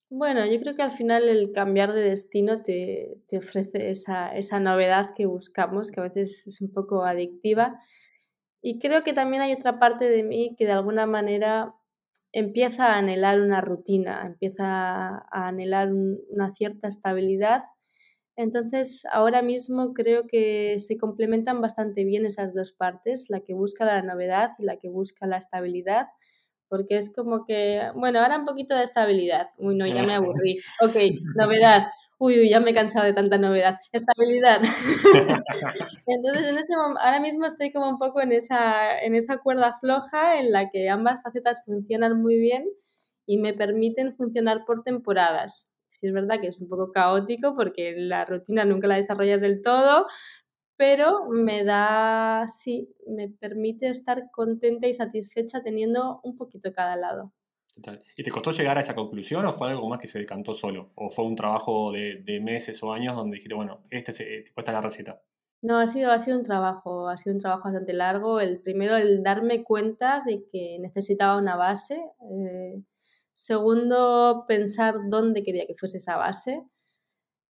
Bueno, yo creo que al final el cambiar de destino te, te ofrece esa, esa, novedad que buscamos, que a veces es un poco adictiva. Y creo que también hay otra parte de mí que de alguna manera empieza a anhelar una rutina, empieza a anhelar una cierta estabilidad. Entonces, ahora mismo creo que se complementan bastante bien esas dos partes, la que busca la novedad y la que busca la estabilidad porque es como que, bueno, ahora un poquito de estabilidad. Uy, no, ya me aburrí. Ok, novedad. Uy, uy, ya me he cansado de tanta novedad. Estabilidad. Entonces, en ese ahora mismo estoy como un poco en esa, en esa cuerda floja en la que ambas facetas funcionan muy bien y me permiten funcionar por temporadas. Sí es verdad que es un poco caótico porque la rutina nunca la desarrollas del todo, pero me da, sí, me permite estar contenta y satisfecha teniendo un poquito cada lado. ¿Y te costó llegar a esa conclusión o fue algo más que se decantó solo? ¿O fue un trabajo de, meses o años donde dijiste, bueno, este es, eh, esta es la receta? No, ha sido, ha sido un trabajo, ha sido un trabajo bastante largo. El primero, el darme cuenta de que necesitaba una base. Eh, segundo, pensar dónde quería que fuese esa base.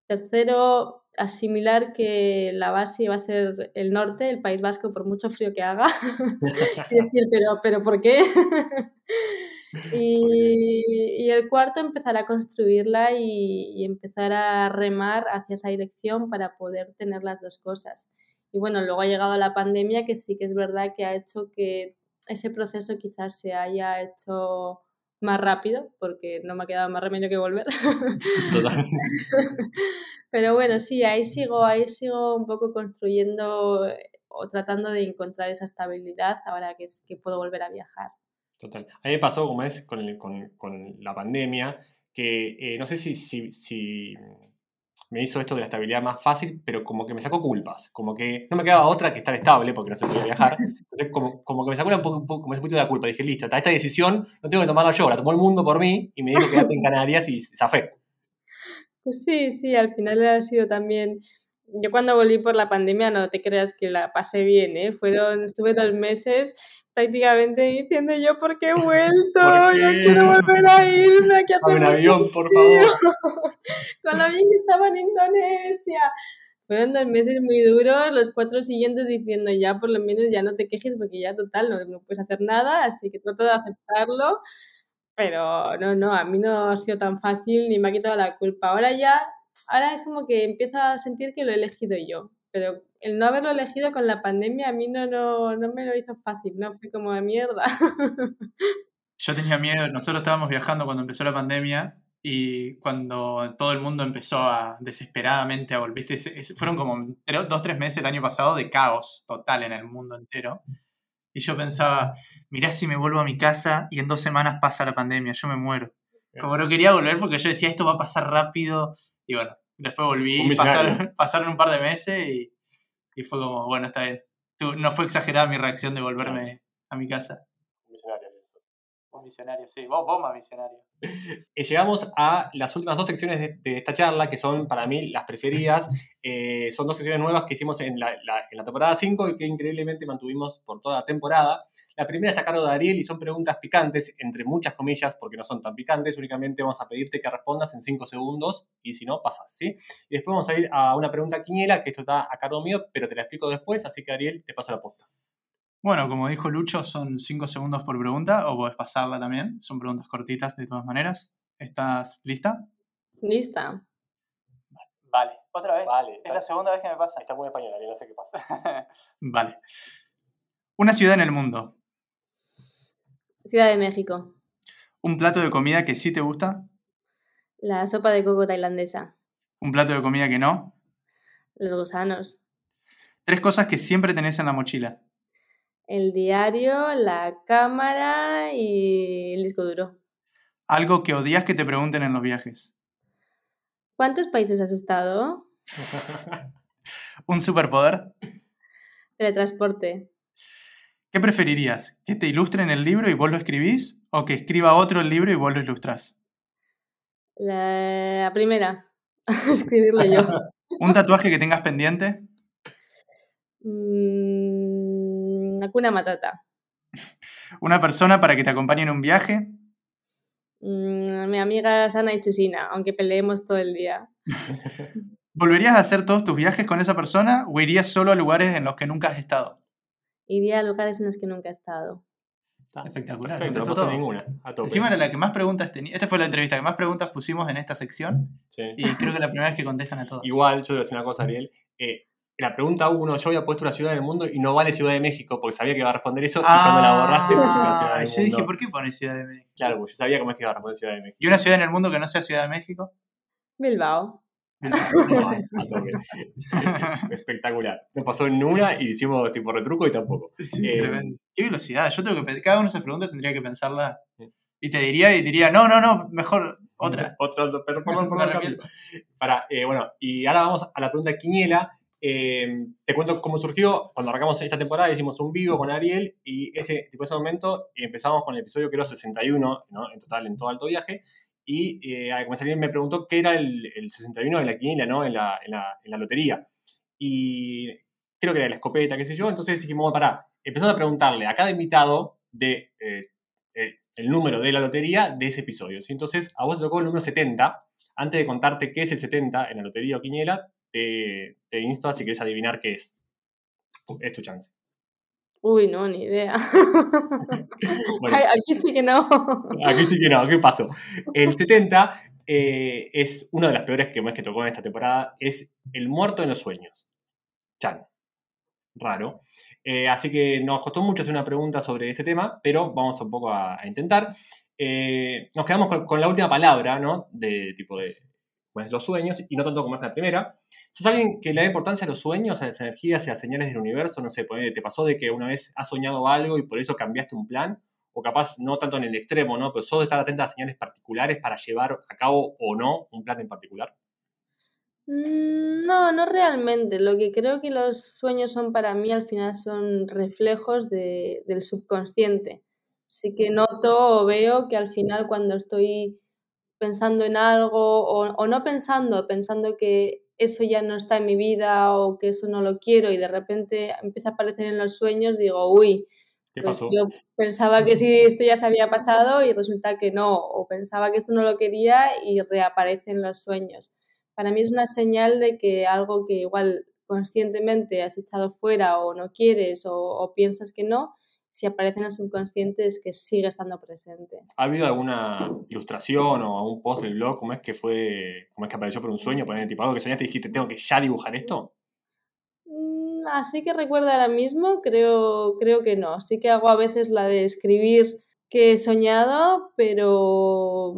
Tercero, asimilar que la base iba a ser el norte, el País Vasco, por mucho frío que haga. y decir, pero, pero ¿por qué? y, el cuarto, empezar a construirla y, y, empezar a remar hacia esa dirección para poder tener las dos cosas. Y bueno, luego ha llegado la pandemia que sí que es verdad que ha hecho que ese proceso quizás se haya hecho más rápido, porque no me ha quedado más remedio que volver. Pero bueno, sí, ahí sigo, ahí sigo un poco construyendo eh, o tratando de encontrar esa estabilidad ahora que, es, que puedo volver a viajar. Total. A mí me pasó, como es, con, con, con la pandemia, que eh, no sé si, si, si me hizo esto de la estabilidad más fácil, pero como que me sacó culpas. Como que no me quedaba otra que estar estable porque no se podía viajar. Entonces, como, como que me sacó un poco, como ese poquito de la culpa. Dije, listo, esta decisión no tengo que tomarla yo, la tomó el mundo por mí y me dijo quedarte en Canarias y zafé. Pues sí, sí, al final ha sido también yo cuando volví por la pandemia no te creas que la pasé bien, ¿eh? Fueron, estuve dos meses prácticamente diciendo yo por qué he vuelto, yo quiero volver a irme, aquí a un avión, por favor. Con la bien que estaba en Indonesia. Fueron dos meses muy duros, los cuatro siguientes diciendo ya por lo menos ya no te quejes porque ya total no, no puedes hacer nada, así que trato de aceptarlo. Pero no, no, a mí no ha sido tan fácil ni me ha quitado la culpa. Ahora ya ahora es como que empiezo a sentir que lo he elegido yo, pero el no haberlo elegido con la pandemia a mí no, no, no me lo hizo fácil, no fue como de mierda. Yo tenía miedo, nosotros estábamos viajando cuando empezó la pandemia y cuando todo el mundo empezó a desesperadamente a volver, fueron como dos, tres meses el año pasado de caos total en el mundo entero. Y yo pensaba, mirá si me vuelvo a mi casa y en dos semanas pasa la pandemia, yo me muero. Como no quería volver porque yo decía, esto va a pasar rápido, y bueno, después volví, pasaron, pasaron, un par de meses y, y, fue como, bueno, está bien. no fue exagerada mi reacción de volverme a mi casa. Un visionario, sí. Vos, vos más visionario. Eh, llegamos a las últimas dos secciones de, esta charla, que son para mí las preferidas. Eh, son dos secciones nuevas que hicimos en la, en la temporada 5 y que increíblemente mantuvimos por toda la temporada. La primera está a cargo de Ariel y son preguntas picantes, entre muchas comillas, porque no son tan picantes. Únicamente vamos a pedirte que respondas en 5 segundos y si no, pasas, ¿sí? Y después vamos a ir a una pregunta quiniela, que esto está a cargo mío, pero te la explico después, así que Ariel, te paso la posta. Bueno, como dijo Lucho, son 5 segundos por pregunta, o puedes pasarla también. Son preguntas cortitas de todas maneras. ¿Estás lista? Lista. Vale, otra vez. Vale, es la segunda vez que me pasa. Está muy español, no sé qué pasa. vale. Una ciudad en el mundo. Ciudad de México. Un plato de comida que sí te gusta. La sopa de coco tailandesa. Un plato de comida que no. Los gusanos. Tres cosas que siempre tenés en la mochila el diario, la cámara y el disco duro. Algo que odias que te pregunten en los viajes. ¿Cuántos países has estado? ¿Un superpoder? Teletransporte. ¿Qué preferirías? ¿Que te ilustren el libro y vos lo escribís? ¿O que escriba otro el libro y vos lo ilustrás? La primera, escribirlo yo. ¿Un tatuaje que tengas pendiente? Mm, Hakuna Matata. ¿Una persona para que te acompañe en un viaje? Mm, mi amiga Sana y Chusina, aunque peleemos todo el día. ¿Volverías a hacer todos tus viajes con esa persona o irías solo a lugares en los que nunca has estado? Iría a lugares en los que nunca he estado. Espectacular. Perfecto, no todo. ninguna. A tope. Encima era la que más preguntas tenía. Esta fue la entrevista que más preguntas pusimos en esta sección Sí. y creo que la primera vez que contestan a todos. Igual, yo te voy a decir una cosa, Ariel. Eh, la pregunta uno, yo había puesto una ciudad en el mundo y no vale Ciudad de México, porque sabía que iba a responder eso y cuando la borraste puse una ciudad Ah, del yo dije, mundo. ¿por qué pones Ciudad de México? Claro, pues yo sabía cómo es que iba a responder Ciudad de México. ¿Y una ciudad en el mundo que no sea Ciudad de México? Bilbao. Espectacular. No pasó en una y hicimos tipo retruco y tampoco. Sí, Eh, tremendo. Qué velocidad. Yo tengo que cada una de esas preguntas tendría que pensarla y te diría y diría, no, no, no, mejor otra. Otra, pero perdón, perdón. Para, eh, bueno, y ahora vamos a la pregunta quiniela. Eh, te cuento cómo surgió. Cuando arrancamos esta temporada hicimos un vivo con Ariel y ese, tipo, ese momento empezamos con el episodio que era 61, ¿no? en total, en todo alto viaje. Y eh, Ariel me preguntó qué era el, el 61 de la quiniela, ¿no? En la, en, la, en la lotería. Y creo que era la escopeta, qué sé yo. Entonces dijimos, pará, empezamos a preguntarle a cada invitado de eh, eh, el número de la lotería de ese episodio. Entonces, a vos te tocó el número 70. Antes de contarte qué es el 70 en la lotería o quiniela, te, te insto a si querés adivinar qué es. Es tu chance. Uy, no, ni idea. Bueno. Aquí sí que no. Aquí sí que no, ¿qué pasó? El 70 eh, es una de las peores que más que tocó en esta temporada, es El muerto en los sueños. Chan. Raro. Eh, así que nos costó mucho hacer una pregunta sobre este tema, pero vamos un poco a, a intentar. Eh, nos quedamos con, con la última palabra, ¿no? De tipo de pues, los sueños, y no tanto como es la primera. ¿Sos alguien que le da importancia a los sueños, a las energías y a las señales del universo? No sé, ¿te pasó de que una vez has soñado algo y por eso cambiaste un plan? o capaz no tanto en el extremo, ¿no? Pero sos de estar atenta a señales particulares para llevar a cabo o no un plan en particular. Mm, No, no realmente. Lo que creo que los sueños son para mí al final son reflejos de- del subconsciente. Sí que noto o veo que al final cuando estoy pensando en algo o no pensando, pensando que eso ya no está en mi vida o que eso no lo quiero y de repente empieza a aparecer en los sueños, digo, uy, ¿Qué pues yo pensaba que sí, esto ya se había pasado y resulta que no, o pensaba que esto no lo quería y reaparece en los sueños. Para mí es una señal de que algo que igual conscientemente has echado fuera o no quieres o, o piensas que no, si aparece en el subconsciente es que sigue estando presente. ¿Ha habido alguna ilustración o algún post del blog? ¿Cómo es que fue, cómo es que apareció por un sueño? Poner tipo algo que soñaste y dijiste, tengo que ya dibujar esto. Mm, Así que recuerdo ahora mismo, creo, creo que no. Sí que hago a veces la de escribir que he soñado, pero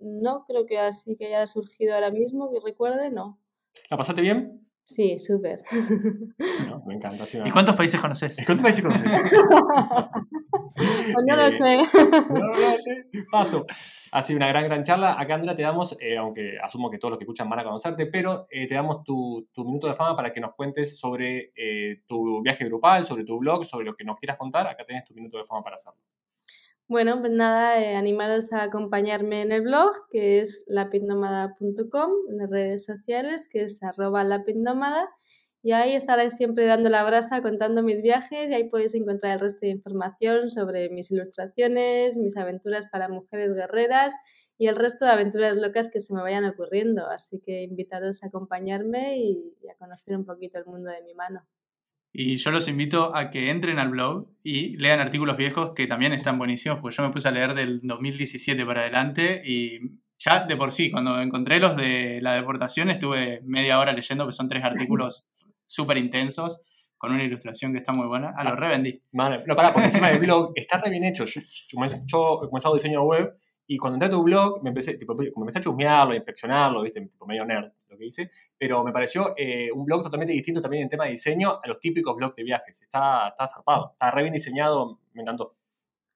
no creo que así que haya surgido ahora mismo, que recuerde, no. ¿La pasaste bien? Sí, súper. No, me encanta. sí, ¿Y cuántos países conoces? ¿Cuántos países conoces? Pues no lo Eh, sé. No, no sé. Paso. Ha sido una gran, gran charla. Acá, Andrea, te damos, eh, aunque asumo que todos los que escuchan van a conocerte, pero eh, te damos tu, tu minuto de fama para que nos cuentes sobre eh, tu viaje grupal, sobre tu blog, sobre lo que nos quieras contar. Acá tenés tu minuto de fama para hacerlo. Bueno, pues nada, eh, animaros a acompañarme en el blog, que es lapidnomada.com, en las redes sociales, que es arroba y ahí estaré siempre dando la brasa, contando mis viajes, y ahí podéis encontrar el resto de información sobre mis ilustraciones, mis aventuras para mujeres guerreras y el resto de aventuras locas que se me vayan ocurriendo. Así que invitaros a acompañarme y a conocer un poquito el mundo de mi mano. Y yo los invito a que entren al blog y lean artículos viejos que también están buenísimos, porque yo me puse a leer del 2017 para adelante y ya de por sí, cuando encontré los de la deportación, estuve media hora leyendo, que son tres artículos súper intensos, con una ilustración que está muy buena. A lo revendí. Vale, no, pará, porque encima del blog está re bien hecho. Yo, yo, yo he comenzado diseño web y cuando entré a tu blog me empecé, tipo, me empecé a chusmearlo, a inspeccionarlo, ¿viste? Tipo medio nerd lo que hice, pero me pareció eh, un blog totalmente distinto también en tema de diseño a los típicos blogs de viajes. Está, está zarpado, está re bien diseñado, me encantó.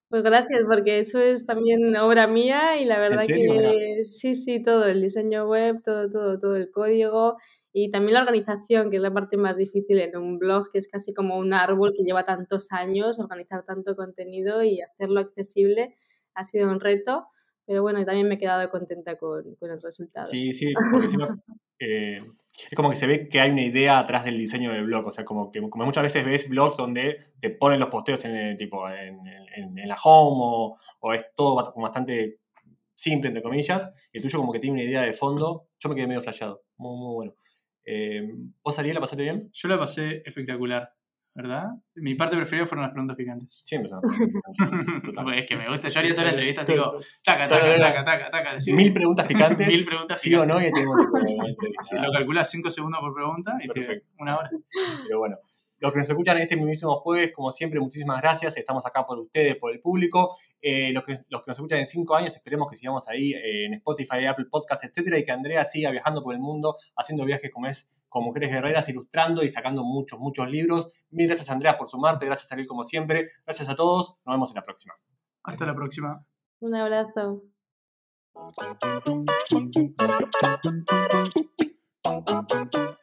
Pues gracias, porque eso es también obra mía y la verdad que sí, sí, todo, el diseño web, todo, todo, todo el código y también la organización, que es la parte más difícil en un blog, que es casi como un árbol que lleva tantos años, organizar tanto contenido y hacerlo accesible ha sido un reto, Pero bueno, también me he quedado contenta con, con el resultado. Sí, sí, porque no, eh, es como que se ve que hay una idea atrás del diseño del blog. O sea, como que como muchas veces ves blogs donde te ponen los posteos en, el, tipo, en, en- en la home o, o es todo bastante simple, entre comillas. Y el tuyo como que tiene una idea de fondo. Yo me quedé medio flasheado. Muy, muy bueno. Eh, ¿Vos, Ariel, la pasaste bien? Yo la pasé espectacular, ¿verdad? Mi parte preferida fueron las preguntas picantes. Siempre son. Pues es que me gusta, yo haría toda la entrevista así como, taca, taca, taca, taca, taca, decir, Mil preguntas picantes. mil preguntas Sí o picantes. no, y entrevista. Lo calculas 5 segundos por pregunta y te Perfecto. una hora. Pero bueno, los que nos escuchan este mismísimo jueves, como siempre, muchísimas gracias. Estamos acá por ustedes, por el público. Eh, los, que, los que nos escuchan en cinco años, esperemos que sigamos ahí eh, en Spotify, Apple Podcasts, etcétera, y que Andrea siga viajando por el mundo, haciendo viajes como es con mujeres guerreras, ilustrando y sacando muchos, muchos libros. Mil gracias, Andrea, por sumarte. Gracias, Ariel, como siempre. Gracias a todos. Nos vemos en la próxima. Hasta la próxima. Un abrazo. Thank you.